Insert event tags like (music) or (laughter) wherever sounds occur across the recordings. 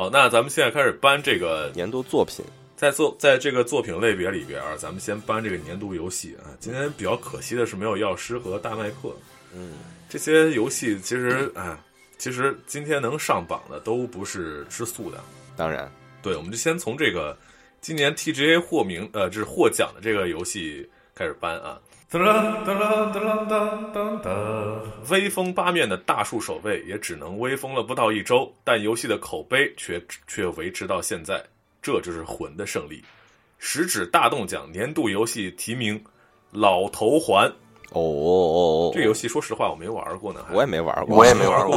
好，那咱们现在开始搬这个年度作品。在作在这个作品类别里边儿，咱们先搬这个年度游戏啊。今天比较可惜的是没有药师和大麦克，嗯，这些游戏其实啊，其实今天能上榜的都不是吃素的。当然，对，我们就先从这个今年 TGA 获名呃，这是获奖的这个游戏开始搬啊。哒啦哒啦哒啦哒哒哒，威风八面的大树守卫也只能威风了不到一周，但游戏的口碑却却维持到现在。这就是魂的胜利。食指大动奖年度游戏提名《老头环》哦哦哦，这游戏，说实话我没玩过呢，我也没玩过，我也没玩过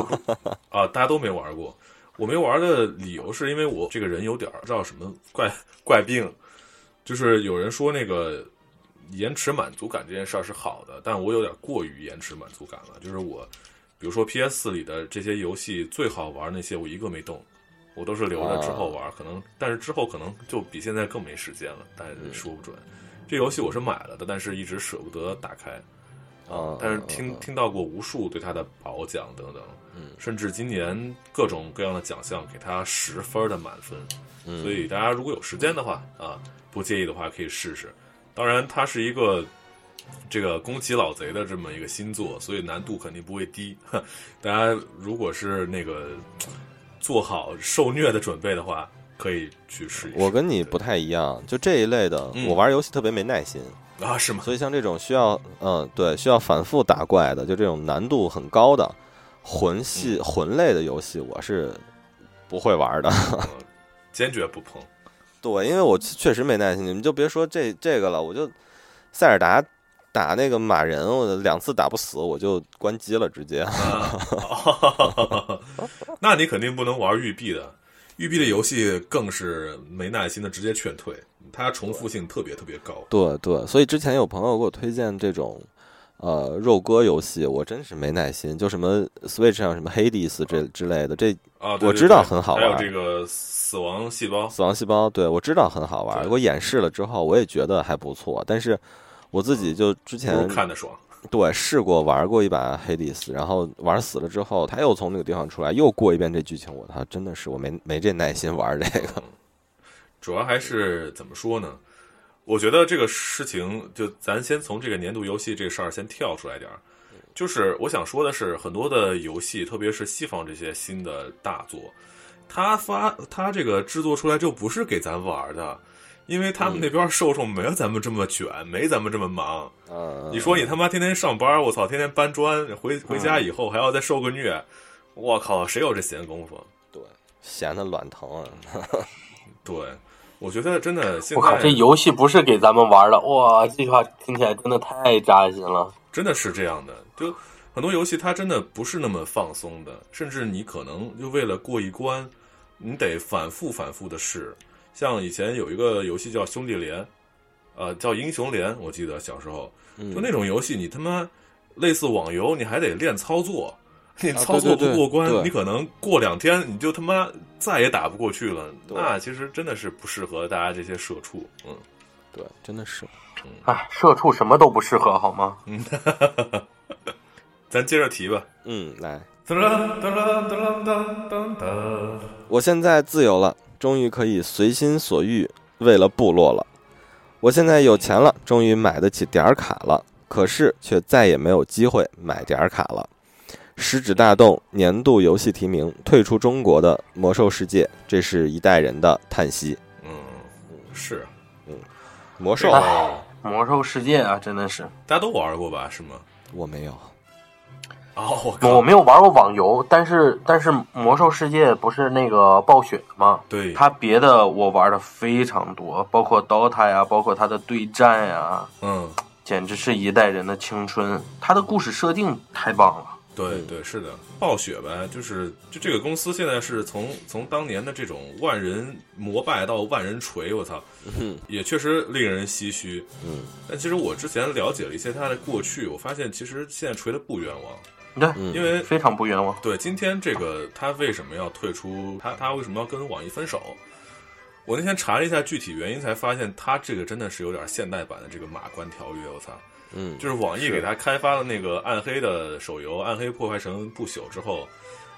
啊，大家都没玩过。我没玩的理由是因为我这个人有点儿知道什么怪怪病，就是有人说那个延迟满足感这件事儿是好的，但我有点过于延迟满足感了。就是我，比如说 PS 四里的这些游戏最好玩那些，我一个没动，我都是留着之后玩。可能但是之后可能就比现在更没时间了，但是说不准。这游戏我是买了的，但是一直舍不得打开。啊，但是听听到过无数对他的褒奖等等，嗯甚至今年各种各样的奖项给他十分的满分，嗯所以大家如果有时间的话啊，不介意的话可以试试。当然，它是一个这个宫崎老贼的这么一个新作，所以难度肯定不会低。(laughs) 大家如果是那个做好受虐的准备的话，可以去试一试。我跟你不太一样，就这一类的，嗯我玩游戏特别没耐心，啊，是吗？所以像这种需要，嗯，对，需要反复打怪的，就这种难度很高的魂系、嗯魂类的游戏，我是不会玩的。呃坚决不碰。对，因为我确实没耐心，你们就别说这这个了，我就塞尔达打那个马人，我两次打不死，我就关机了，直接。啊，(laughs) 那你肯定不能玩育碧的，育碧的游戏更是没耐心的直接劝退，它重复性特别特别高。对对，所以之前有朋友给我推荐这种。呃，肉鸽游戏我真是没耐心，就什么 Switch 上什么 Hades 这之类的，这我知道很好玩还有这个死亡细胞，死亡细胞，对我知道很好玩，给我演示了之后，我也觉得还不错。但是我自己就之前看的爽。对试过玩过一把黑迪斯，然后玩死了之后，他又从那个地方出来，又过一遍这剧情，我操真的是我没没这耐心玩这个。主要还是怎么说呢？我觉得这个事情，就咱先从这个年度游戏这事儿先跳出来点儿。就是我想说的是，很多的游戏，特别是西方这些新的大作，它发它这个制作出来就不是给咱玩的，因为他们那边受众没有咱们这么卷，没咱们这么忙。嗯，你说你他妈天天上班，我操，天天搬砖，回回家以后还要再受个虐，我靠，谁有这闲工夫？对，闲的卵疼啊！(laughs) 对，我觉得真的现我靠，在这游戏不是给咱们玩的，哇，这句话听起来真的太扎心了。真的是这样的，就很多游戏它真的不是那么放松的，甚至你可能就为了过一关，你得反复反复的试。像以前有一个游戏叫《兄弟连》，呃，叫《英雄连》，我记得小时候就那种游戏，你他妈类似网游，你还得练操作，(laughs) 你操作不过关，对对对你可能过两天你就他妈再也打不过去了。那其实真的是不适合大家这些社畜，嗯。对，真的是。哎，社畜什么都不适合，好吗？嗯 (laughs) 咱接着提吧。嗯，来，哒啦哒啦哒啦哒哒哒。我现在自由了，终于可以随心所欲为了部落了。我现在有钱了，终于买得起点儿卡了，可是却再也没有机会买点儿卡了。食指大动，年度游戏提名，退出中国的《魔兽世界》，这是一代人的叹息。嗯，是，嗯魔兽，哎，魔兽世界啊，真的是，大家都玩过吧？是吗？我没有。哦，我我，没有玩过网游，但是但是魔兽世界不是那个暴雪的吗？对，它别的我玩的非常多，包括 DOTA 呀，包括它的对战呀，嗯，简直是一代人的青春。它的故事设定太棒了。对对，是的，暴雪呗，就是就这个公司现在是从从当年的这种万人膜拜到万人锤，我操，嗯也确实令人唏嘘。嗯，但其实我之前了解了一些他的过去，我发现其实现在锤的不冤枉，对，嗯因为非常不冤枉。对，今天这个他为什么要退出？他他为什么要跟网易分手？我那天查了一下具体原因，才发现他这个真的是有点现代版的这个马关条约。我操，嗯，就是网易给他开发了那个暗黑的手游《暗黑破坏神不朽》之后，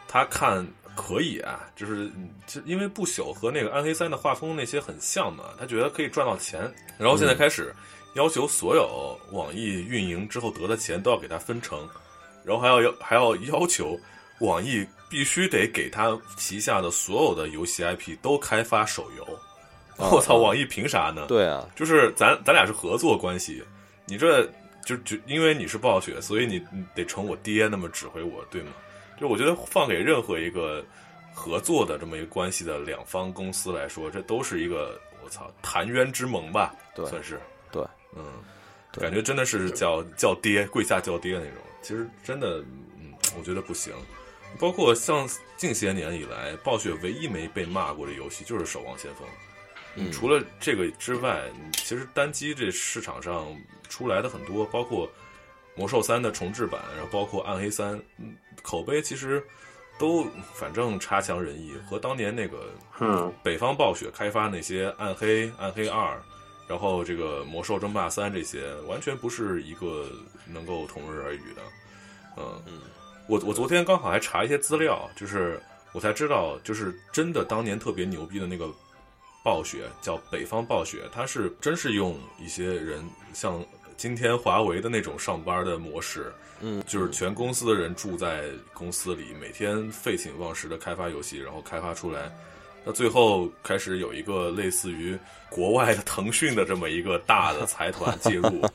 他看可以啊，就是就因为不朽和那个暗黑三的画风那些很像嘛，他觉得可以赚到钱，然后现在开始要求所有网易运营之后得的钱都要给他分成，然后还要要还要要求网易必须得给他旗下的所有的游戏 IP 都开发手游。啊。我操，网易凭啥呢？对啊，就是咱咱俩是合作关系，你这就就因为你是暴雪，所以你你得成我爹那么指挥我，对吗？就我觉得放给任何一个合作的这么一个关系的两方公司来说，这都是一个我操谈冤之盟吧，对算是对，嗯，感觉真的是叫叫爹，跪下叫爹那种。其实真的，嗯，我觉得不行。包括像近些年以来，暴雪唯一没被骂过的游戏就是《守望先锋》。嗯除了这个之外，其实单机这市场上出来的很多，包括《魔兽三》的重置版，然后包括《暗黑三》，嗯口碑其实都反正差强人意，和当年那个嗯北方暴雪开发那些《暗黑》《暗黑二》，然后这个《魔兽争霸三》这些，完全不是一个能够同日而语的。嗯嗯，我我昨天刚好还查一些资料，就是我才知道，就是真的当年特别牛逼的那个暴雪叫北方暴雪，它是真是用一些人像今天华为的那种上班的模式，嗯，就是全公司的人住在公司里，每天废寝忘食的开发游戏，然后开发出来。那最后开始有一个类似于国外的腾讯的这么一个大的 (laughs) 财团介入，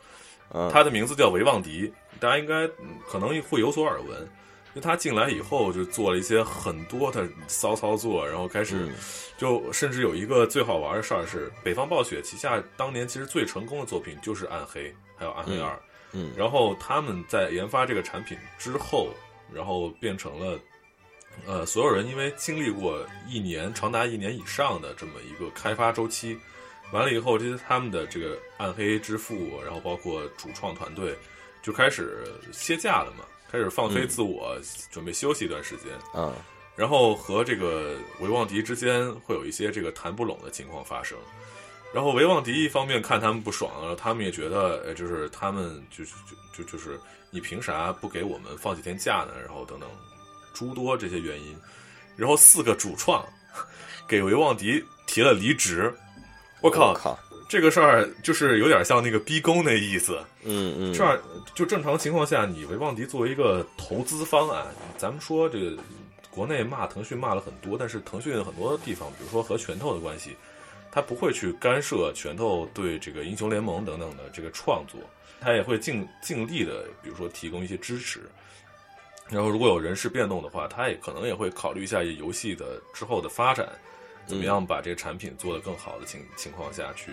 嗯他的名字叫维旺迪，大家应该嗯可能会有所耳闻。因为他进来以后就做了一些很多的骚操作，然后开始嗯就甚至有一个最好玩的事儿是，北方暴雪旗下当年其实最成功的作品就是《暗黑》，还有《暗黑二》。嗯然后他们在研发这个产品之后，然后变成了，呃，所有人因为经历过一年长达一年以上的这么一个开发周期，完了以后，这些他们的这个暗黑之父，然后包括主创团队，就开始歇假了嘛，开始放飞自我，准备休息一段时间。嗯然后和这个维旺迪之间会有一些这个谈不拢的情况发生。然后维旺迪一方面看他们不爽，然后他们也觉得，呃，就是他们就是就就就是你凭啥不给我们放几天假呢？然后等等诸多这些原因，然后四个主创 (laughs) 给维旺迪提了离职。我靠，靠，这个事儿就是有点像那个逼宫那意思。嗯嗯，这样就正常情况下，你维旺迪作为一个投资方案，咱们说这个国内骂腾讯骂了很多，但是腾讯很多地方，比如说和拳头的关系，他不会去干涉拳头对这个英雄联盟等等的这个创作，他也会尽尽力的，比如说提供一些支持。然后如果有人事变动的话，他也可能也会考虑一下游戏的之后的发展，怎么样把这个产品做得更好的情情况下去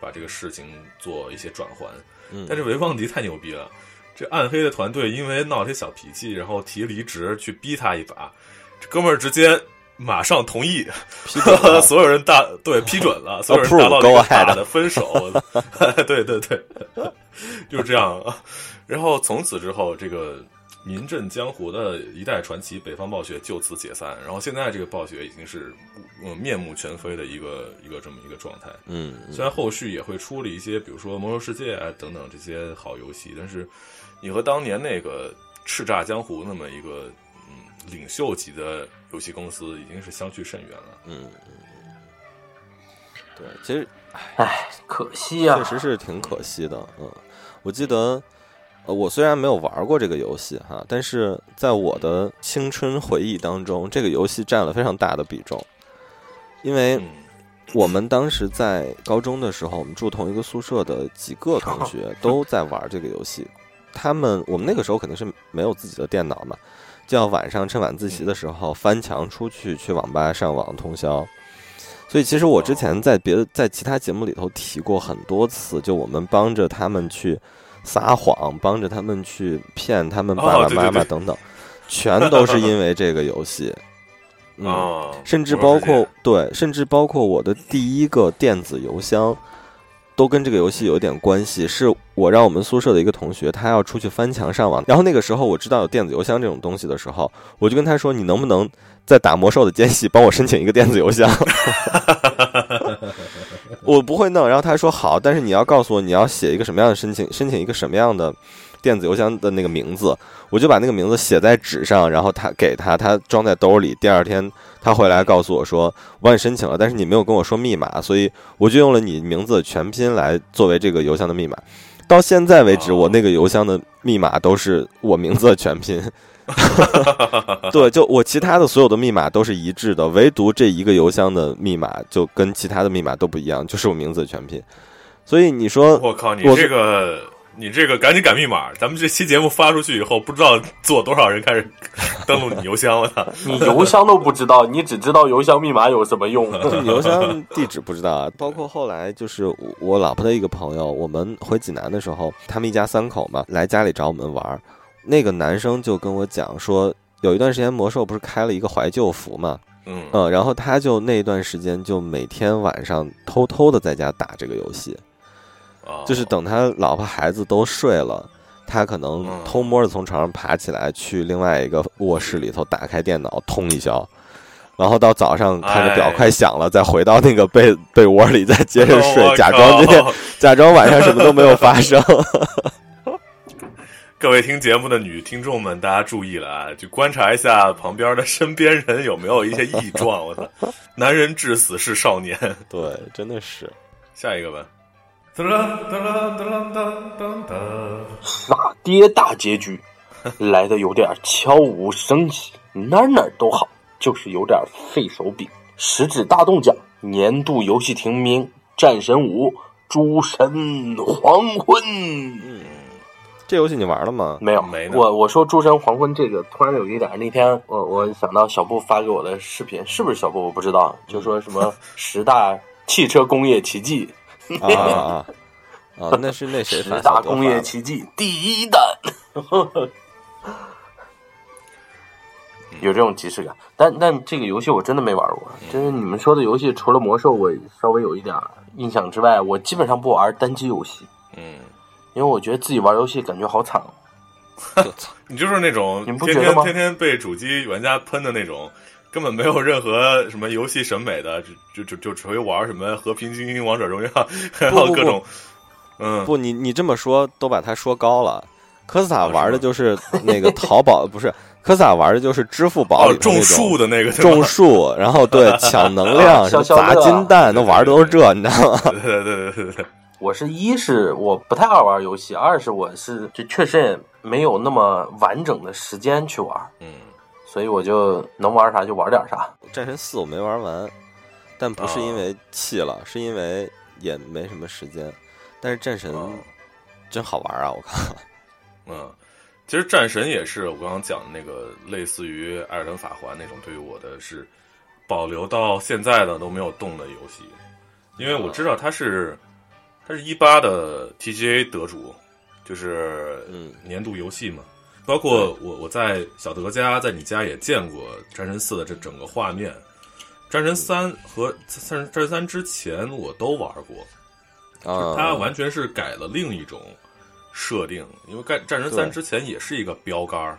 把这个事情做一些转换。嗯但是维旺迪太牛逼了，这暗黑的团队因为闹了些小脾气，然后提离职去逼他一把，这哥们儿直接马上同意，(laughs) 所有人大对批准了，所有人达到了个大的分手，对 (laughs) 对对，(laughs) 就是这样。然后从此之后，这个名震江湖的一代传奇北方暴雪就此解散。然后现在这个暴雪已经是嗯面目全非的一个一个这么一个状态。嗯嗯虽然后续也会出了一些，比如说《魔兽世界》啊等等这些好游戏，但是你和当年那个叱咤江湖那么一个嗯领袖级的游戏公司已经是相去甚远了。嗯嗯，对，其实唉，可惜啊、确实是挺可惜的。嗯，我记得，呃，我虽然没有玩过这个游戏哈，但是在我的青春回忆当中，这个游戏占了非常大的比重，因为嗯我们当时在高中的时候，我们住同一个宿舍的几个同学 (laughs) 都在玩这个游戏。他们我们那个时候肯定是没有自己的电脑嘛，就要晚上趁晚自习的时候翻墙出去去网吧上网通宵。所以其实我之前在别的在其他节目里头提过很多次，就我们帮着他们去撒谎，帮着他们去骗他们爸爸哦对对对妈妈等等，全都是因为这个游戏。(laughs) 嗯，啊，甚至包括对，甚至包括我的第一个电子邮箱，都跟这个游戏有点关系。是我让我们宿舍的一个同学，他要出去翻墙上网，然后那个时候我知道有电子邮箱这种东西的时候，我就跟他说：“你能不能在打魔兽的间隙帮我申请一个电子邮箱？” (laughs) 我不会弄，然后他说好，但是你要告诉我你要写一个什么样的申请，申请一个什么样的电子邮箱的那个名字，我就把那个名字写在纸上，然后他给他，他装在兜里。第二天他回来告诉我说，我帮你申请了，但是你没有跟我说密码，所以我就用了你名字的全拼来作为这个邮箱的密码。到现在为止，哦我那个邮箱的密码都是我名字的全拼。(laughs) 对，就我其他的所有的密码都是一致的，唯独这一个邮箱的密码就跟其他的密码都不一样，就是我名字的全拼。所以你说，我靠，你这个你这个赶紧改密码，咱们这期节目发出去以后，不知道做多少人开始登录你邮箱，我操！你邮箱都不知道，你只知道邮箱密码有什么用？(laughs) 就你邮箱地址不知道啊，包括后来就是我我老婆的一个朋友，我们回济南的时候，他们一家三口嘛，来家里找我们玩儿，那个男生就跟我讲说，有一段时间魔兽不是开了一个怀旧服嘛，嗯，嗯，然后他就那段时间就每天晚上偷偷的在家打这个游戏，哦就是等他老婆孩子都睡了。他可能嗯偷摸的从床上爬起来，去另外一个卧室里头打开电脑通一宵，然后到早上看着表哎快响了，再回到那个被 (laughs) 被窝里再接着睡，假装今天假装晚上什么都没有发生。各位听节目的女听众们，大家注意了啊！就观察一下旁边的身边人有没有一些异状。我操，(laughs) 男人至死是少年。对，真的是。下一个吧。噔噔噔噔噔噔噔。傻爹大结局来的有点悄无声息，哪哪儿都好，就是有点费手柄。食指大动奖年度游戏提名《战神五》《诸神黄昏》这游戏你玩了吗？没有没呢我我说《诸神黄昏》这个突然有一点，那天我我想到小布发给我的视频，是不是小布我不知道，就说什么 (laughs) 十大汽车工业奇迹，啊啊啊！啊，那是那谁十大工业奇迹第一弹，(laughs) 有这种即视感。但但这个游戏我真的没玩过，就是你们说的游戏，除了魔兽我稍微有一点印象之外，我基本上不玩单机游戏，嗯，因为我觉得自己玩游戏感觉好惨哦。(laughs) 你就是那种你不天觉得吗？天天天被主机玩家喷的那种，根本没有任何什么游戏审美的，就就就就只会玩什么和平精英、王者荣耀，(laughs) 还有各种，嗯，不，你你这么说都把它说高了。科斯塔玩的就是那个淘宝，不是科斯塔玩的就是支付宝哦，种里种树的那个，种树，然后对抢能量，(laughs) 砸金蛋，那玩的都是这，你知道吗？对对对对对对，我是一是我不太爱玩游戏，二是我是就确实也没有那么完整的时间去玩，嗯，所以我就能玩啥就玩点啥。战神四我没玩完，但不是因哦为弃了，是因为也没什么时间。但是战神哦真好玩啊！我靠，嗯，其实战神也是我刚刚讲的那个类似于《艾尔登法环》那种，对于我的是保留到现在的都没有动的游戏，因为我知道它是它是一八的 TGA 得主，就是嗯年度游戏嘛。包括我我在小德家在你家也见过《战神四》的这整个画面，《战神三》和《战战神三》之前我都玩过，啊，它完全是改了另一种设定，因为战战神三之前也是一个标杆儿，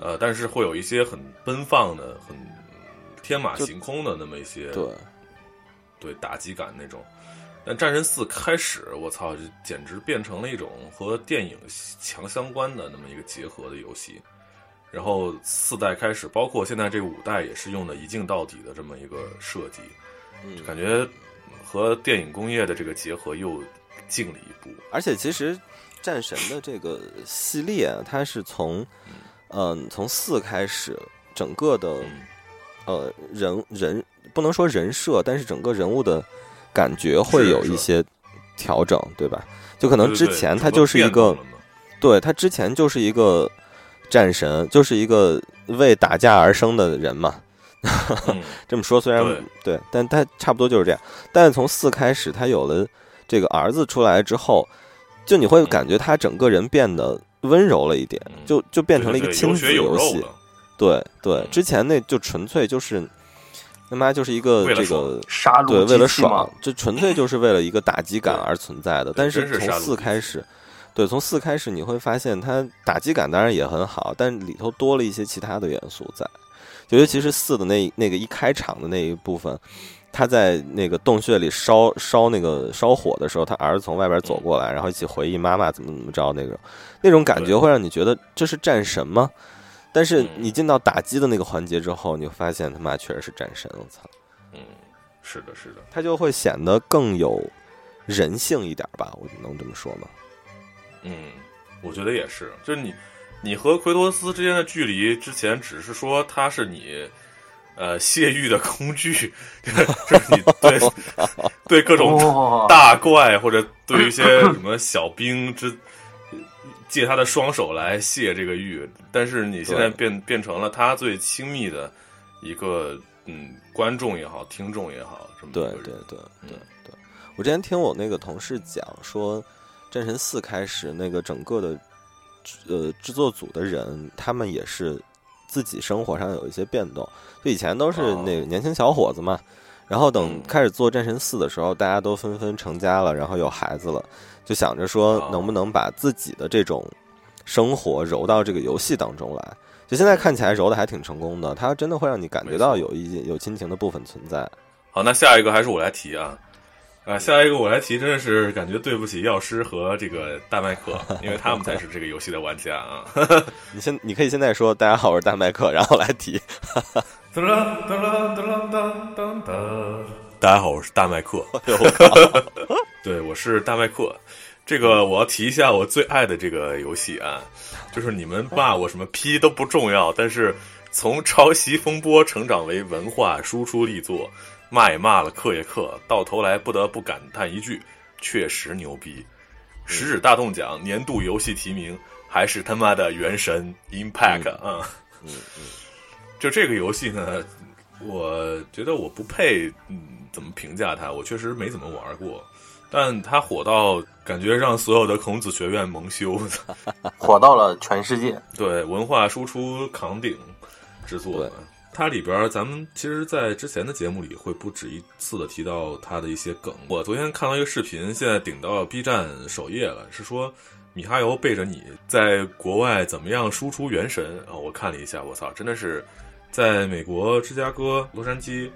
呃，但是会有一些很奔放的、很天马行空的那么一些对，对打击感那种。但战神四开始，我操，这简直变成了一种和电影强相关的那么一个结合的游戏。然后四代开始，包括现在这五代也是用的一镜到底的这么一个设计，就感觉和电影工业的这个结合又进了一步。而且其实战神的这个系列啊，它是从嗯、从四开始，整个的嗯呃人人不能说人设，但是整个人物的感觉会有一些调整，对吧？就可能之前他就是一个，对他之前就是一个战神，就是一个为打架而生的人嘛。嗯 (laughs) 这么说虽然对对，但他差不多就是这样。但是从四开始，他有了这个儿子出来之后，就你会感觉他整个人变得温柔了一点，嗯就就变成了一个亲子游戏。对对嗯，之前那就纯粹就是他妈就是一个这个杀戮对，为了爽，这纯粹就是为了一个打击感 (laughs) 而存在的。但是从四开始，对，从四开始你会发现它打击感当然也很好，但里头多了一些其他的元素在。就尤其是四的那那个一开场的那一部分，他在那个洞穴里烧烧那个烧火的时候，他儿子从外边走过来，然后一起回忆妈妈怎么怎么着那种，那种感觉会让你觉得这是战神吗？但是嗯你进到打击的那个环节之后，你会发现他妈确实是战神，我操！嗯，是的，是的，他就会显得更有人性一点吧，我能这么说吗？嗯，我觉得也是，就是你，你和奎托斯之间的距离，之前只是说他是你，呃，泄欲的工具，(laughs) 就是你对 (laughs) 对各种大怪或者对一些什么小兵之借他的双手来泄这个欲，但是你现在变变成了他最亲密的一个嗯观众也好，听众也好，这么对对对嗯对。对，我之前听我那个同事讲说，《战神四》开始那个整个的呃制作组的人，他们也是自己生活上有一些变动。就以前都是哦那个年轻小伙子嘛，然后等嗯开始做《战神四》的时候，大家都纷纷成家了，然后有孩子了，就想着说哦能不能把自己的这种生活揉到这个游戏当中来。就现在看起来揉的还挺成功的，它真的会让你感觉到有一有亲情的部分存在。好，那下一个还是我来提啊，啊，下一个我来提，真的是感觉对不起药师和这个大麦克，(laughs) 因为他们才是这个游戏的玩家啊。你现你可以现在说大家好，我是大麦克，然后来提。噔噔噔噔噔噔噔，大家好，我是大麦克。对，我是大麦克。这个我要提一下我最爱的这个游戏啊，就是你们骂我什么批都不重要，但是从抄袭风波成长为文化输出力作，骂也骂了，克也克，到头来不得不感叹一句：确实牛逼！食指大动奖年度游戏提名还是他妈的《原神 Impact》啊！嗯嗯，就这个游戏呢，我觉得我不配，嗯，怎么评价它？我确实没怎么玩过，但它火到感觉让所有的孔子学院蒙羞，(laughs) 火到了全世界。对文化输出扛鼎之作。它里边儿，咱们其实，在之前的节目里会不止一次的提到它的一些梗。我昨天看到一个视频，现在顶到 B 站首页了，是说米哈游背着你在国外怎么样输出《原神》啊？我看了一下，我操，真的是在美国芝加哥、洛杉矶、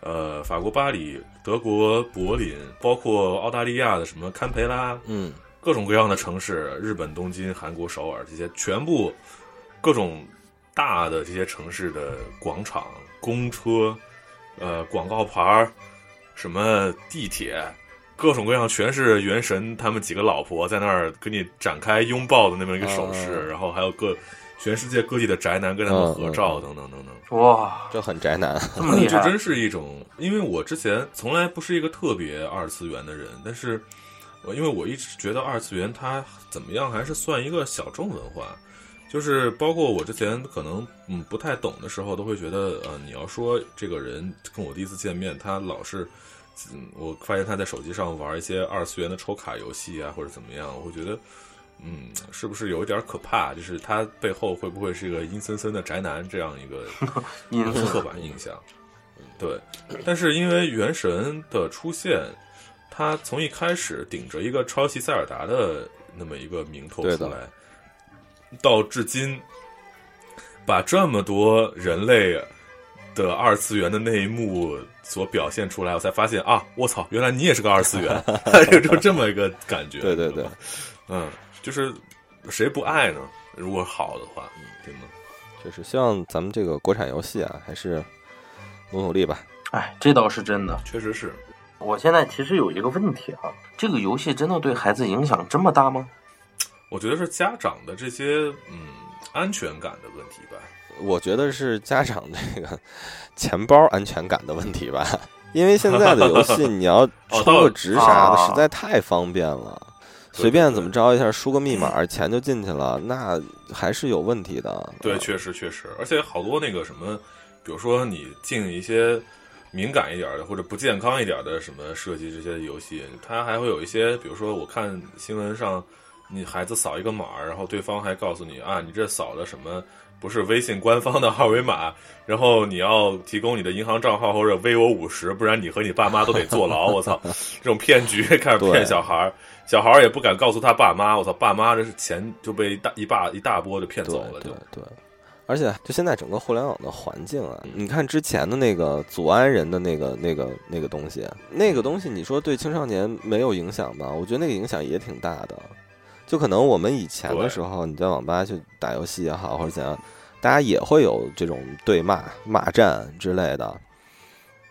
呃，法国巴黎、德国柏林，包括澳大利亚的什么堪培拉，嗯，各种各样的城市，日本东京、韩国首尔这些全部各种大的这些城市的广场、公车、呃广告牌儿、什么地铁，各种各样全是元神他们几个老婆在那儿跟你展开拥抱的那么一个手势，嗯然后还有各全世界各地的宅男跟他们合照等等等等。哇，这很宅男。这么厉害！这真是一种，因为我之前从来不是一个特别二次元的人，但是我因为我一直觉得二次元它怎么样还是算一个小众文化，就是包括我之前可能嗯不太懂的时候，都会觉得呃你要说这个人跟我第一次见面，他老是。嗯，我发现他在手机上玩一些二次元的抽卡游戏啊，或者怎么样，我会觉得，嗯，是不是有一点可怕？就是他背后会不会是一个阴森森的宅男这样一个 (laughs) 刻板印象。对，但是因为原神的出现，它从一开始顶着一个抄袭塞尔达的那么一个名头出来，到至今把这么多人类的二次元的那一幕所表现出来，我才发现啊，我操，原来你也是个二次元，(laughs) (laughs) 就就这么一个感觉。对对对嗯，就是谁不爱呢？如果好的话，对吗？就是希望咱们这个国产游戏啊，还是努努力吧。哎，这倒是真的。确实是。我现在其实有一个问题哈、这个游戏真的对孩子影响这么大吗？我觉得是家长的这些嗯安全感的问题吧。我觉得是家长这个钱包安全感的问题吧，因为现在的游戏 (laughs) 你要充个值啥的，哦实在太方便了。对随便怎么着一下，输个密码，(clears throat) 钱就进去了，那还是有问题的。对，确实确实，而且好多那个什么，比如说你进一些敏感一点的或者不健康一点的什么设计这些游戏，它还会有一些，比如说我看新闻上，你孩子扫一个码，然后对方还告诉你啊，你这扫的什么不是微信官方的二维码，然后你要提供你的银行账号或者微我五十，不然你和你爸妈都得坐牢。我操，(laughs) 这种骗局开始骗小孩儿。小孩儿也不敢告诉他爸妈，我操，爸妈这是钱就被一大一大一大波就骗走了，就对对，而且就现在整个互联网的环境啊，你看之前的那个祖安人的那个那个那个东西，那个东西你说对青少年没有影响吧？我觉得那个影响也挺大的。就可能我们以前的时候，你在网吧去打游戏也好，或者怎样，大家也会有这种对骂、骂战之类的。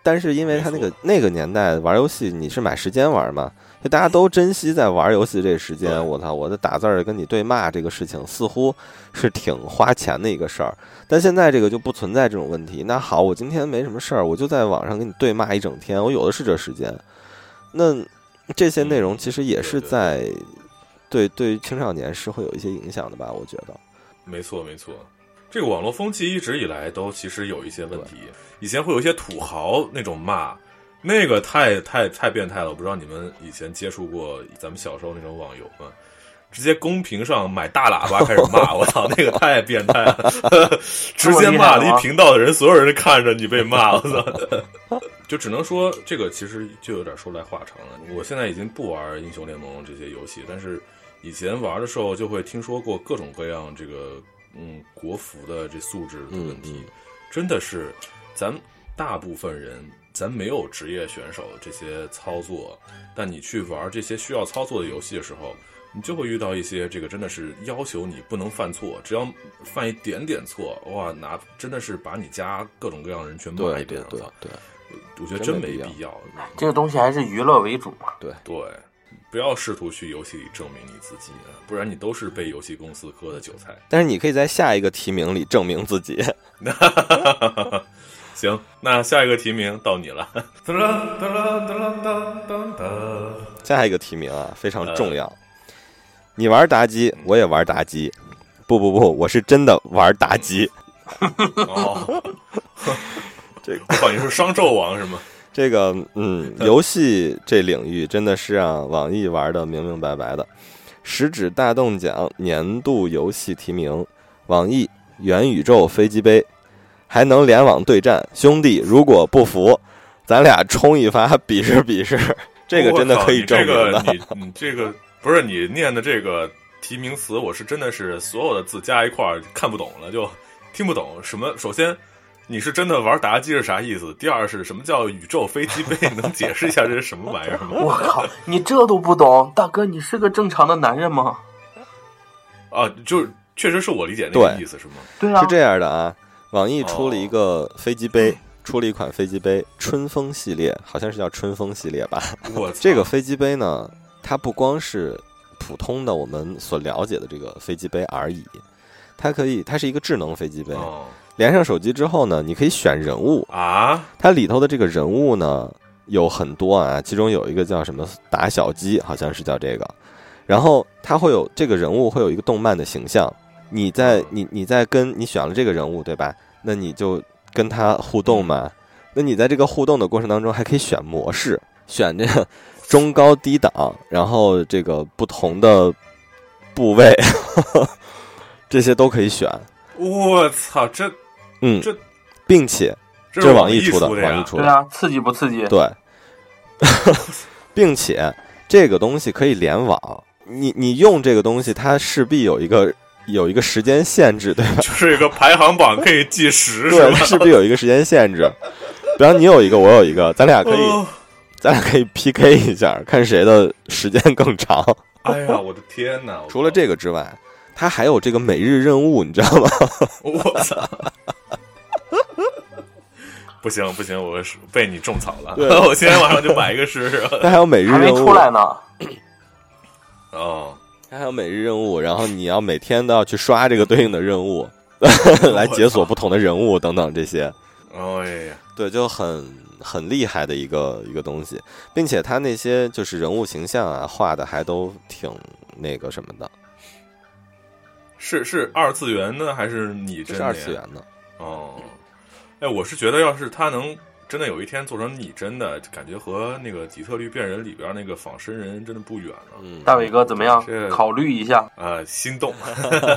但是因为他那个那个年代玩游戏，你是买时间玩嘛，就大家都珍惜在玩游戏这时间。我操，我的打字儿跟你对骂这个事情似乎是挺花钱的一个事儿。但现在这个就不存在这种问题。那好，我今天没什么事儿，我就在网上跟你对骂一整天，我有的是这时间。那这些内容其实也是在对对于青少年是会有一些影响的吧？我觉得。没错，没错。这个网络风气一直以来都其实有一些问题，以前会有一些土豪那种骂，那个太太太变态了。我不知道你们以前接触过咱们小时候那种网游吗？直接公屏上买大喇叭开始骂，我操，那个太变态了，(laughs) 直接骂了一频道的人，所有人看着你被骂，我操，(laughs) 就只能说这个其实就有点说来话长了。我现在已经不玩英雄联盟这些游戏，但是以前玩的时候就会听说过各种各样这个。嗯，国服的这素质的问题，真的是咱大部分人，咱没有职业选手这些操作，但你去玩这些需要操作的游戏的时候，你就会遇到一些这个真的是要求你不能犯错，只要犯一点点错，哇，拿真的是把你家各种各样的人全骂一遍，对对，我觉得真没必要。这个东西还是娱乐为主嘛，对对。不要试图去游戏里证明你自己啊，不然你都是被游戏公司割的韭菜。(laughs) 但是你可以在下一个提名里证明自己。(laughs) 行，那下一个提名到你了。(laughs) 下一个提名啊，非常重要。你玩妲己，我也玩妲己。不不不，我是真的玩妲己。哦，这个好像是商纣王是吗？这个嗯，(laughs) 游戏这领域真的是让网易玩的明明白白的。食指大动奖年度游戏提名，网易元宇宙飞机杯，还能联网对战，兄弟如果不服，咱俩冲一发比试比试。(laughs) 这个真的可以证明的。你 (laughs) 你这个不是你念的这个提名词，我是真的是所有的字加一块儿看不懂了，就听不懂什么。首先。你是真的玩妲己是啥意思？第二是什么叫宇宙飞机杯？(laughs) 能解释一下这是什么玩意儿吗？我靠，你这都不懂，大哥，你是个正常的男人吗？啊，就是确实是我理解那个意思是吗？对啊，是这样的啊。网易出了一个飞机杯，出了一款飞机杯春风系列，好像是叫春风系列吧。我这个飞机杯呢，它不光是普通的我们所了解的这个飞机杯而已，它可以，它是一个智能飞机杯。连上手机之后呢，你可以选人物啊。它里头的这个人物呢有很多啊，其中有一个叫什么打小鸡，好像是叫这个。然后它会有这个人物会有一个动漫的形象，你在你你在跟你选了这个人物对吧？那你就跟他互动嘛。那你在这个互动的过程当中还可以选模式，选这个 (laughs) 中高低档，然后这个不同的部位，(laughs) 这些都可以选。我操，这。嗯，这，并且这是网易出的，网易出的，对啊，刺激不刺激？对，(laughs) 并且这个东西可以联网，你你用这个东西，它势必有一个有一个时间限制，对吧？(laughs) 就是一个排行榜可以计时，对，势必有一个时间限制。比方你有一个，我有一个，咱俩可以，咱俩可以 PK 一下，看谁的时间更长。哎呀，我的天哪！除了这个之外。它还有这个每日任务，你知道吗？我操！不行不行，我是被你种草了。(laughs) 我今天晚上就买一个试试。它还有每日任务出来呢。(coughs) 哦，它还有每日任务，然后你要每天都要去刷这个对应的任务，(laughs) 来解锁不同的人物等等这些。哎呀，对，就很很厉害的一个一个东西，并且它那些就是人物形象啊，画的还都挺那个什么的。是是二次元的还是拟真？是二次元的哦。哎，我是觉得，要是他能真的有一天做成拟真的，感觉和那个《底特律变人》里边那个仿生人真的不远了。嗯，大伟哥怎么样？考虑一下呃，心动。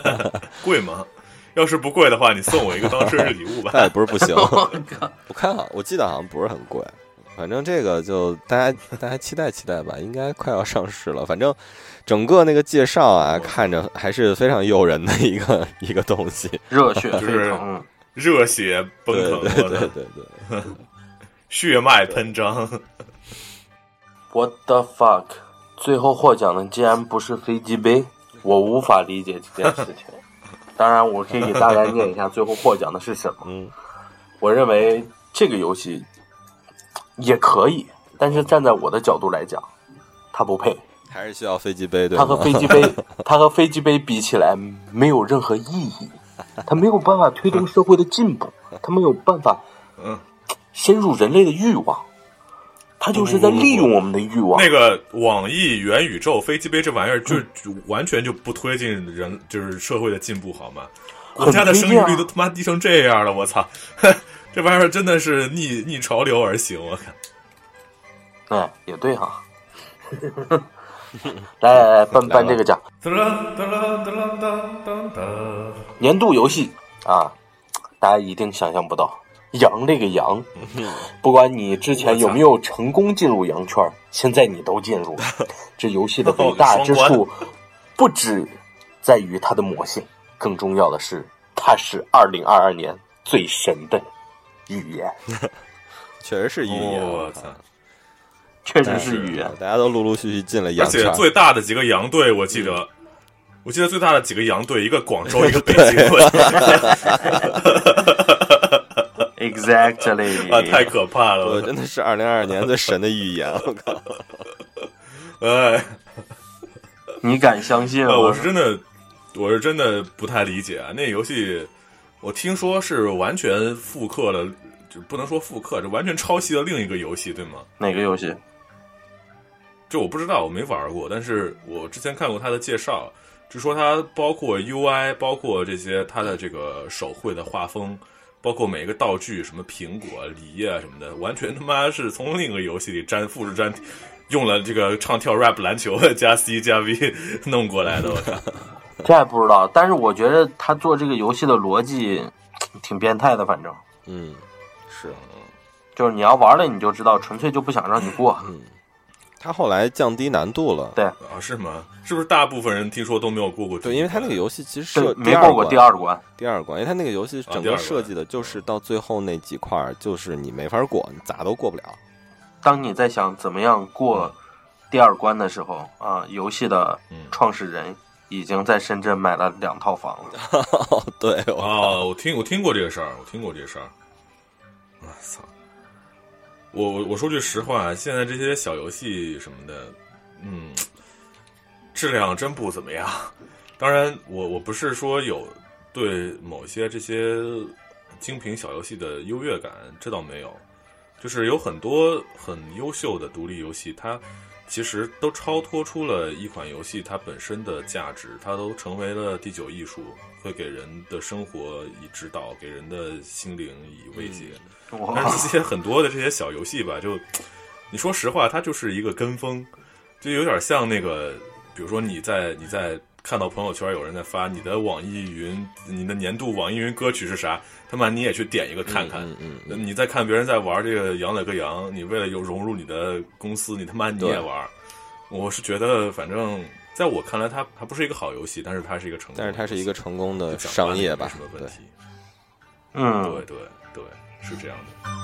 (laughs) 贵吗？要是不贵的话，你送我一个当生日礼物吧。那也不是不行。(laughs) 我看好，我记得好像不是很贵。反正这个就大家大家期待期待吧，应该快要上市了。反正整个那个介绍啊，看着还是非常诱人的一个一个东西。热血就是沸腾，热血奔对腾，对对对对，血脉喷张。(laughs) What the fuck！最后获奖的竟然不是飞机杯，我无法理解这件事情。当然，我可以给大家念一下最后获奖的是什么。(laughs) 嗯，我认为这个游戏也可以，但是站在我的角度来讲，它不配。还是需要飞机杯对它和？飞机杯，(laughs) 它和飞机杯比起来没有任何意义，(laughs) 它没有办法推动社会的进步，(laughs) 它没有办法嗯，深入人类的欲望，他就是在利用我们的欲望。那个网易元宇宙飞机杯这玩意儿，就就完全就不推进人就是社会的进步，好吗？国家的生育率都他妈低成这样了，我操！(laughs) 这玩意儿真的是逆逆潮流而行，我看。哎，也对哈。(laughs) 来来来，颁颁这个奖。(laughs) 年度游戏啊，大家一定想象不到，羊这个羊，(laughs) 不管你之前有没有成功进入羊圈，现在你都进入了。这游戏的伟大之处，不止在于它的魔性，更重要的是，它是二零二二年最神的语言，确实是语言，我操！确实是语言。大家都陆陆续续进了而羊而且。最大的几个羊队，我记得，我记得最大的几个羊队，一个广州，(laughs) 一个北京队，Exactly，(laughs) 啊，太可怕了！我我真的是二零二二年最神的预言，我靠！(laughs) 哎，你敢相信呃，吗？我是真的，我是真的不太理解啊。那游戏，我听说是完全复刻了，就不能说复刻，这完全抄袭了另一个游戏，对吗？哪个游戏？这我不知道，我没玩过，但是我之前看过他的介绍，就说它包括 UI，包括这些它的这个手绘的画风，包括每一个道具，什么苹果、梨啊什么的，完全他妈是从另一个游戏里粘复制粘，用了这个唱跳 rap 篮球 (laughs) 加 C 加 V 弄过来的，我靠！这还不知道，但是我觉得他做这个游戏的逻辑挺变态的，反正嗯，是就是你要玩了你就知道，纯粹就不想让你过。他后来降低难度了。对啊，是吗？是不是大部分人听说都没有过过？对，因为他那个游戏其实没过过第二关。第二关，因为他那个游戏整个设计的就是到最后那几块儿，就是你没法过，你咋都过不了。当你在想怎么样过第二关的时候啊，游戏的嗯创始人已经在深圳买了两套房了。哦，对，我哦，我听我听过这个事儿，我听过这个事儿。我操！我我我说句实话，现在这些小游戏什么的，嗯，质量真不怎么样。当然，我我不是说有对某些这些精品小游戏的优越感，这倒没有。就是有很多很优秀的独立游戏，它其实都超脱出了一款游戏它本身的价值，它都成为了第九艺术，会给人的生活以指导，给人的心灵以慰藉。但是这些很多的这些小游戏吧，就你说实话，它就是一个跟风，就有点像那个，比如说你在你在看到朋友圈有人在发你的网易云，你的年度网易云歌曲是啥，他妈你也去点一个看看。嗯嗯嗯，你再看别人在玩这个羊了个羊，你为了有融入你的公司，你他妈你也玩。我是觉得，反正在我看来，它它不是一个好游戏，但是它是一个成功但是它是一个成功的商业吧什么？问对，题。嗯，对对对，是这样的。